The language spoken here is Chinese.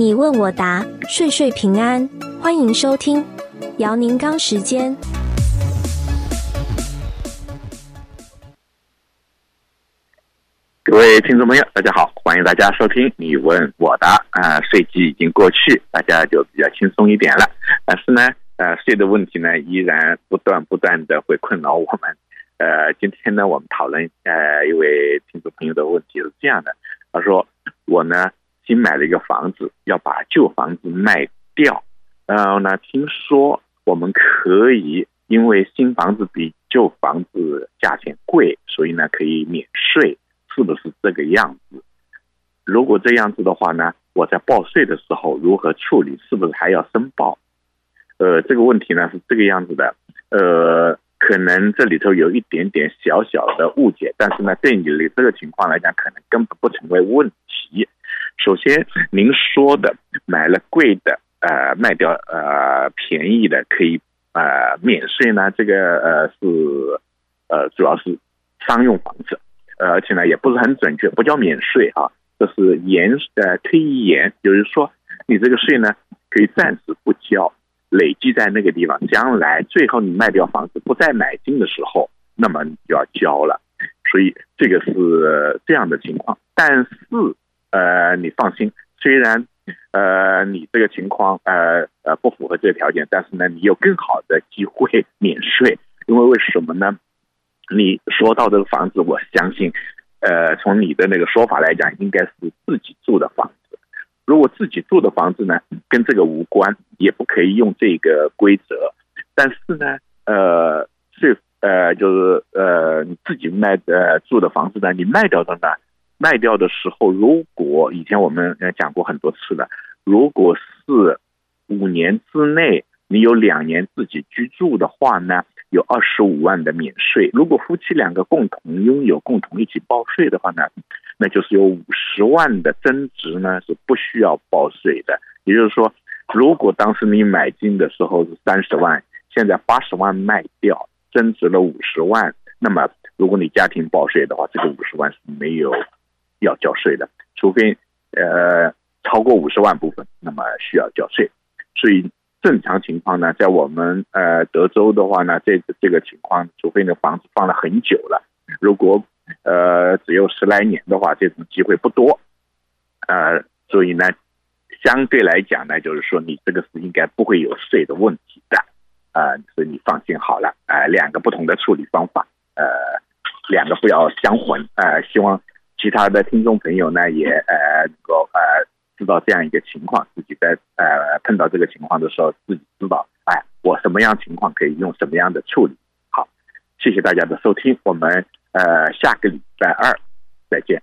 你问我答，岁岁平安。欢迎收听姚宁刚时间。各位听众朋友，大家好，欢迎大家收听你问我答。啊，税季已经过去，大家就比较轻松一点了。但是呢，呃，税的问题呢，依然不断不断的会困扰我们。呃，今天呢，我们讨论呃一位听众朋友的问题是这样的，他说我呢。新买了一个房子，要把旧房子卖掉。然后呢，听说我们可以因为新房子比旧房子价钱贵，所以呢可以免税，是不是这个样子？如果这样子的话呢，我在报税的时候如何处理？是不是还要申报？呃，这个问题呢是这个样子的。呃，可能这里头有一点点小小的误解，但是呢，对你的这个情况来讲，可能根本不成为问。首先，您说的买了贵的，呃，卖掉呃便宜的可以呃免税呢？这个呃是呃主要是商用房子，呃，而且呢也不是很准确，不叫免税啊，这是延呃推延，就是说你这个税呢可以暂时不交，累积在那个地方，将来最后你卖掉房子不再买进的时候，那么你就要交了。所以这个是这样的情况，但是。呃，你放心，虽然呃你这个情况呃呃不符合这个条件，但是呢，你有更好的机会免税，因为为什么呢？你说到这个房子，我相信，呃，从你的那个说法来讲，应该是自己住的房子。如果自己住的房子呢，跟这个无关，也不可以用这个规则。但是呢，呃，是呃就是呃你自己卖的住的房子呢，你卖掉的呢？卖掉的时候，如果以前我们讲过很多次了，如果是五年之内你有两年自己居住的话呢，有二十五万的免税。如果夫妻两个共同拥有、共同一起报税的话呢，那就是有五十万的增值呢是不需要报税的。也就是说，如果当时你买进的时候是三十万，现在八十万卖掉，增值了五十万，那么如果你家庭报税的话，这个五十万是没有。要交税的，除非呃超过五十万部分，那么需要交税。所以正常情况呢，在我们呃德州的话呢，这这个情况，除非那房子放了很久了，如果呃只有十来年的话，这种机会不多。呃，所以呢，相对来讲呢，就是说你这个是应该不会有税的问题的。呃，所以你放心好了。呃，两个不同的处理方法，呃，两个不要相混。呃，希望。其他的听众朋友呢，也呃能够呃知道这样一个情况，自己在呃碰到这个情况的时候，自己知道哎，我什么样情况可以用什么样的处理。好，谢谢大家的收听，我们呃下个礼拜二再见。